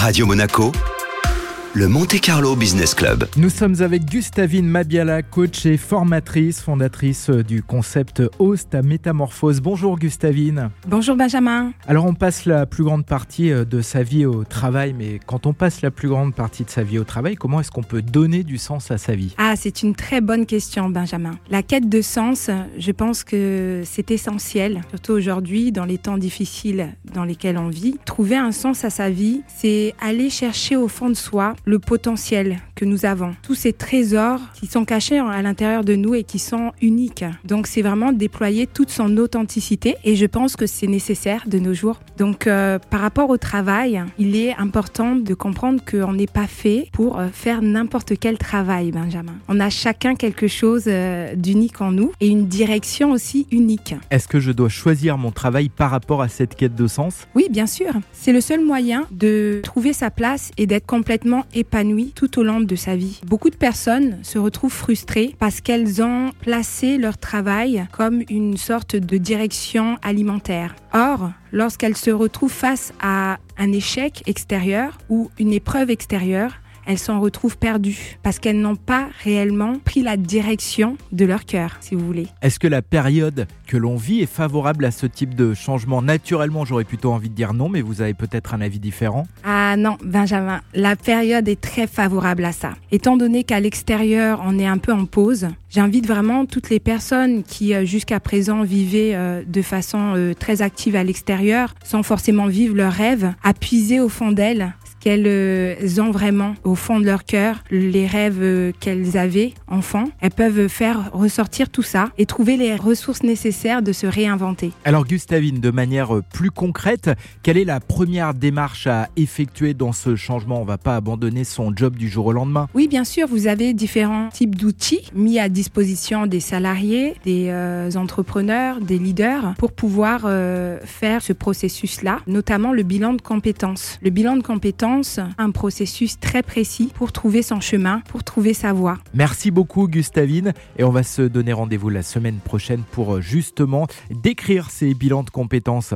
Radio Monaco, le Monte Carlo Business Club. Nous sommes avec Gustavine Mabiala, coach et formatrice, fondatrice du concept Host à Métamorphose. Bonjour Gustavine. Bonjour Benjamin. Alors on passe la plus grande partie euh, de sa vie au travail, mais quand on passe la plus grande partie de sa vie au travail, comment est-ce qu'on peut donner du sens à sa vie? Ah, c'est une très bonne question Benjamin. La quête de sens, je pense que c'est essentiel, surtout aujourd'hui dans les temps difficiles dans lesquels on vit. Trouver un sens à sa vie, c'est aller chercher au fond de soi le potentiel que nous avons. Tous ces trésors qui sont cachés à l'intérieur de nous et qui sont uniques. Donc c'est vraiment déployer toute son authenticité et je pense que c'est nécessaire de nos jours. Donc euh, par rapport au travail, il est important de comprendre qu'on n'est pas fait pour euh, faire n'importe quel travail, Benjamin. On a chacun quelque chose euh, d'unique en nous et une direction aussi unique. Est-ce que je dois choisir mon travail par rapport à cette quête de sens? Oui, bien sûr. C'est le seul moyen de trouver sa place et d'être complètement épanoui tout au long de sa vie. Beaucoup de personnes se retrouvent frustrées parce qu'elles ont placé leur travail comme une sorte de direction alimentaire. Or, lorsqu'elles se retrouvent face à un échec extérieur ou une épreuve extérieure, elles s'en retrouvent perdues parce qu'elles n'ont pas réellement pris la direction de leur cœur, si vous voulez. Est-ce que la période que l'on vit est favorable à ce type de changement? Naturellement, j'aurais plutôt envie de dire non, mais vous avez peut-être un avis différent. Ah non, Benjamin, la période est très favorable à ça. Étant donné qu'à l'extérieur, on est un peu en pause, j'invite vraiment toutes les personnes qui euh, jusqu'à présent vivaient euh, de façon euh, très active à l'extérieur, sans forcément vivre leurs rêves, à puiser au fond d'elles qu'elles ont vraiment au fond de leur cœur, les rêves qu'elles avaient enfant. Elles peuvent faire ressortir tout ça et trouver les ressources nécessaires de se réinventer. Alors Gustavine, de manière plus concrète, quelle est la première démarche à effectuer dans ce changement? On va pas abandonner son job du jour au lendemain. Oui, bien sûr, vous avez différents types d'outils mis à disposition des salariés, des euh, entrepreneurs, des leaders pour pouvoir euh, faire ce processus-là, notamment le bilan de compétences. Le bilan de compétences, un processus très précis pour trouver son chemin, pour trouver sa voie. Merci beaucoup Gustavine et on va se donner rendez-vous la semaine prochaine pour euh, justement décrire ces bilans de compétences.